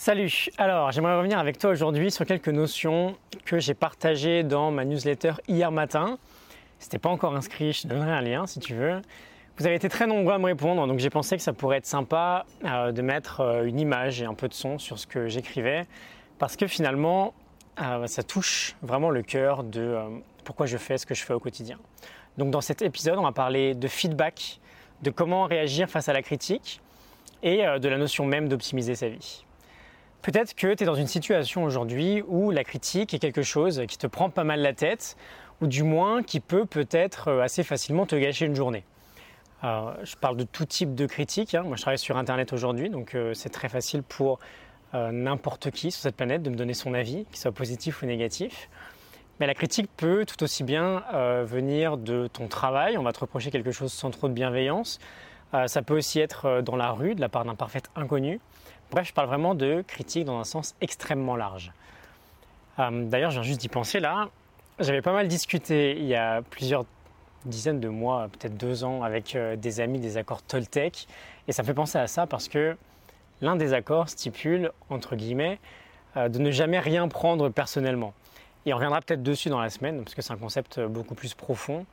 Salut, alors j'aimerais revenir avec toi aujourd'hui sur quelques notions que j'ai partagées dans ma newsletter hier matin. Si t'es pas encore inscrit, je te donnerai un lien si tu veux. Vous avez été très nombreux à me répondre, donc j'ai pensé que ça pourrait être sympa euh, de mettre euh, une image et un peu de son sur ce que j'écrivais, parce que finalement, euh, ça touche vraiment le cœur de pourquoi je fais ce que je fais au quotidien. Donc dans cet épisode, on va parler de feedback, de comment réagir face à la critique et de la notion même d'optimiser sa vie. Peut-être que tu es dans une situation aujourd'hui où la critique est quelque chose qui te prend pas mal la tête, ou du moins qui peut peut-être euh, assez facilement te gâcher une journée. Euh, je parle de tout type de critique. Hein. Moi, je travaille sur Internet aujourd'hui, donc euh, c'est très facile pour n'importe qui sur cette planète de me donner son avis, qu'il soit positif ou négatif. Mais la critique peut tout aussi bien venir de ton travail. On va te reprocher quelque chose sans trop de bienveillance. ça peut aussi être dans la rue, de la part d'un parfait inconnu. Bref, je parle vraiment de critique dans un sens extrêmement large. Euh, d'ailleurs, je viens juste d'y penser là. J'avais pas mal discuté il y a plusieurs dizaines de mois, peut-être deux ans, avec euh, des amis des accords Toltec. Et ça me fait penser à ça parce que l'un des accords stipule, entre guillemets, euh, de ne jamais rien prendre personnellement. Et on reviendra peut-être dessus dans la semaine, parce que c'est un concept beaucoup plus profond.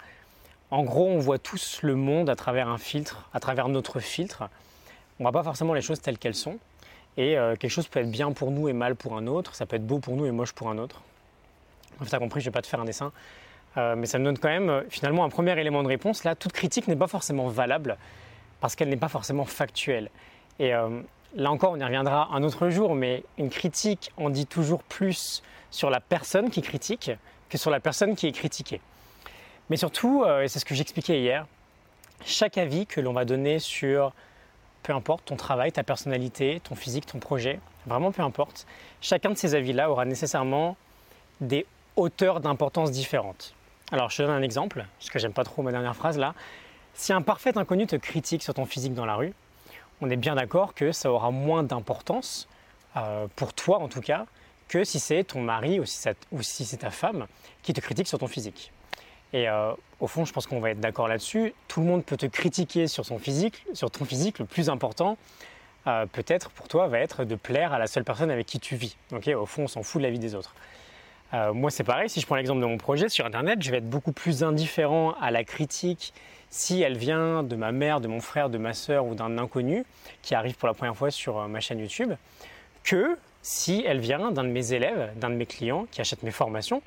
En gros, on voit tous le monde à travers un filtre, à travers notre filtre. On ne voit pas forcément les choses telles qu'elles sont. Et euh, quelque chose peut être bien pour nous et mal pour un autre. Ça peut être beau pour nous et moche pour un autre. Bref, as compris, je ne vais pas te faire un dessin. Euh, mais ça me donne quand même euh, finalement un premier élément de réponse. Là, toute critique n'est pas forcément valable parce qu'elle n'est pas forcément factuelle. Et là encore, on y reviendra un autre jour, mais une critique en dit toujours plus sur la personne qui critique que sur la personne qui est critiquée. Mais surtout, et c'est ce que j'expliquais hier, chaque avis que l'on va donner sur peu importe ton travail, ta personnalité, ton physique, ton projet, vraiment peu importe, chacun de ces avis-là aura nécessairement des hauteurs d'importance différentes. Alors je te donne un exemple, parce que j'aime pas trop ma dernière phrase là. Si un parfait inconnu te critique sur ton physique dans la rue, on est bien d'accord que ça aura moins d'importance, euh, pour toi en tout cas, que si c'est ton mari ou si c'est ta femme qui te critique sur ton physique. Et euh, au fond, je pense qu'on va être d'accord là-dessus. Tout le monde peut te critiquer sur son physique, sur ton physique. Le plus important, euh, peut-être pour toi, va être de plaire à la seule personne avec qui tu vis. Ok, au fond, on s'en fout de la vie des autres. Euh, moi, c'est pareil. Si je prends l'exemple de mon projet sur Internet, je vais être beaucoup plus indifférent à la critique si elle vient de ma mère, de mon frère, de ma soeur ou d'un inconnu qui arrive pour la première fois sur ma chaîne YouTube, que si elle vient d'un de mes élèves, d'un de mes clients qui achète mes formations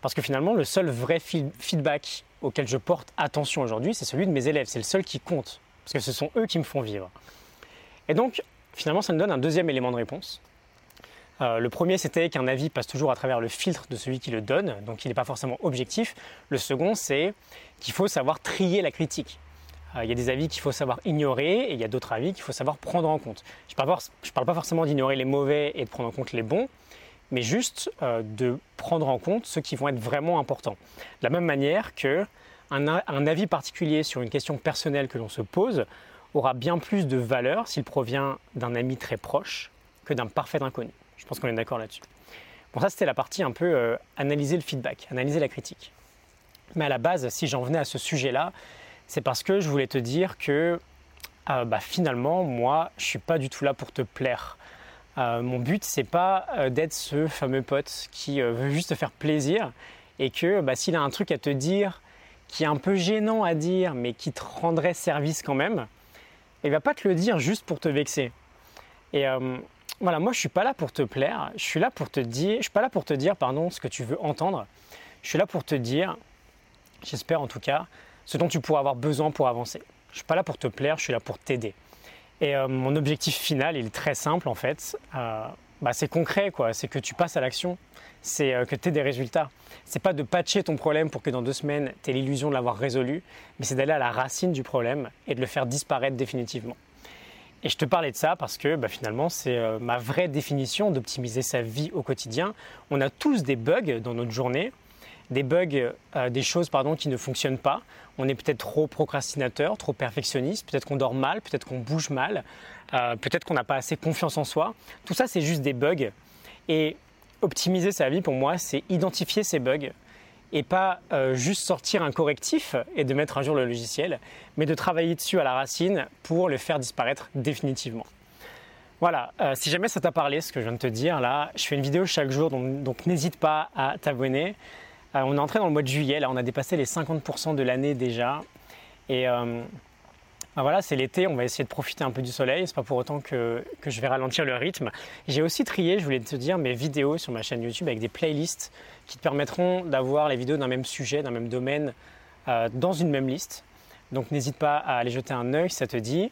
parce que finalement, le seul vrai feedback auquel je porte attention aujourd'hui, c'est celui de mes élèves. C'est le seul qui compte. Parce que ce sont eux qui me font vivre. Et donc, finalement, ça me donne un deuxième élément de réponse. Euh, le premier, c'était qu'un avis passe toujours à travers le filtre de celui qui le donne, donc il n'est pas forcément objectif. Le second, c'est qu'il faut savoir trier la critique. Euh, il y a des avis qu'il faut savoir ignorer et il y a d'autres avis qu'il faut savoir prendre en compte. Je ne parle, parle, pas forcément d'ignorer les mauvais et de prendre en compte les bons, mais juste euh, de prendre en compte ceux qui vont être vraiment importants. De la même manière que un, avis particulier sur une question personnelle que l'on se pose aura bien plus de valeur s'il provient d'un ami très proche que d'un parfait inconnu. Je pense qu'on est d'accord là-dessus. Bon, ça c'était la partie un peu euh, analyser le feedback, analyser la critique. Mais à la base, si j'en venais à ce sujet-là, c'est parce que je voulais te dire que euh, bah, finalement, moi, je suis pas du tout là pour te plaire. Euh, mon but, c'est pas euh, d'être ce fameux pote qui euh, veut juste te faire plaisir et que bah, s'il a un truc à te dire qui est un peu gênant à dire mais qui te rendrait service quand même, il va pas te le dire juste pour te vexer. Et voilà, moi je suis pas là pour te plaire, je suis là pour te dire, je suis pas là pour te dire pardon ce que tu veux entendre. Je suis là pour te dire, j'espère en tout cas, ce dont tu pourras avoir besoin pour avancer. Je suis pas là pour te plaire, je suis là pour t'aider. Et euh, mon objectif final, il est très simple en fait. Euh, bah, c'est concret quoi, c'est que tu passes à l'action, c'est euh, que tu aies des résultats. C'est pas de patcher ton problème pour que dans deux semaines tu aies l'illusion de l'avoir résolu, mais c'est d'aller à la racine du problème et de le faire disparaître définitivement. Et je te parlais de ça parce que bah, finalement c'est ma vraie définition d'optimiser sa vie au quotidien. On a tous des bugs dans notre journée, des bugs, euh, des choses pardon, qui ne fonctionnent pas. On est peut-être trop procrastinateur, trop perfectionniste, peut-être qu'on dort mal, peut-être qu'on bouge mal, euh, peut-être qu'on n'a pas assez confiance en soi. Tout ça, c'est juste des bugs. Et optimiser sa vie, pour moi, c'est identifier ces bugs et pas euh, juste sortir un correctif et de mettre à jour le logiciel, mais de travailler dessus à la racine pour le faire disparaître définitivement. Voilà, si jamais ça t'a parlé, ce que je viens de te dire là, je fais une vidéo chaque jour, donc, n'hésite pas à t'abonner. Euh, on est entré dans le mois de juillet, là on a dépassé les 50% de l'année déjà. Et euh, ben voilà, c'est l'été, on va essayer de profiter un peu du soleil, c'est pas pour autant que, que je vais ralentir le rythme. J'ai aussi trié, je voulais te dire, mes vidéos sur ma chaîne YouTube avec des playlists qui te permettront d'avoir les vidéos d'un même sujet, d'un même domaine, dans une même liste. Donc n'hésite pas à aller jeter un œil ça te dit.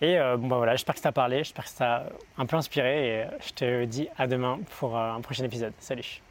Et euh, bon, bah voilà, j'espère que ça t'a parlé, j'espère que ça t'a un peu inspiré et je te dis à demain pour euh, un prochain épisode. Salut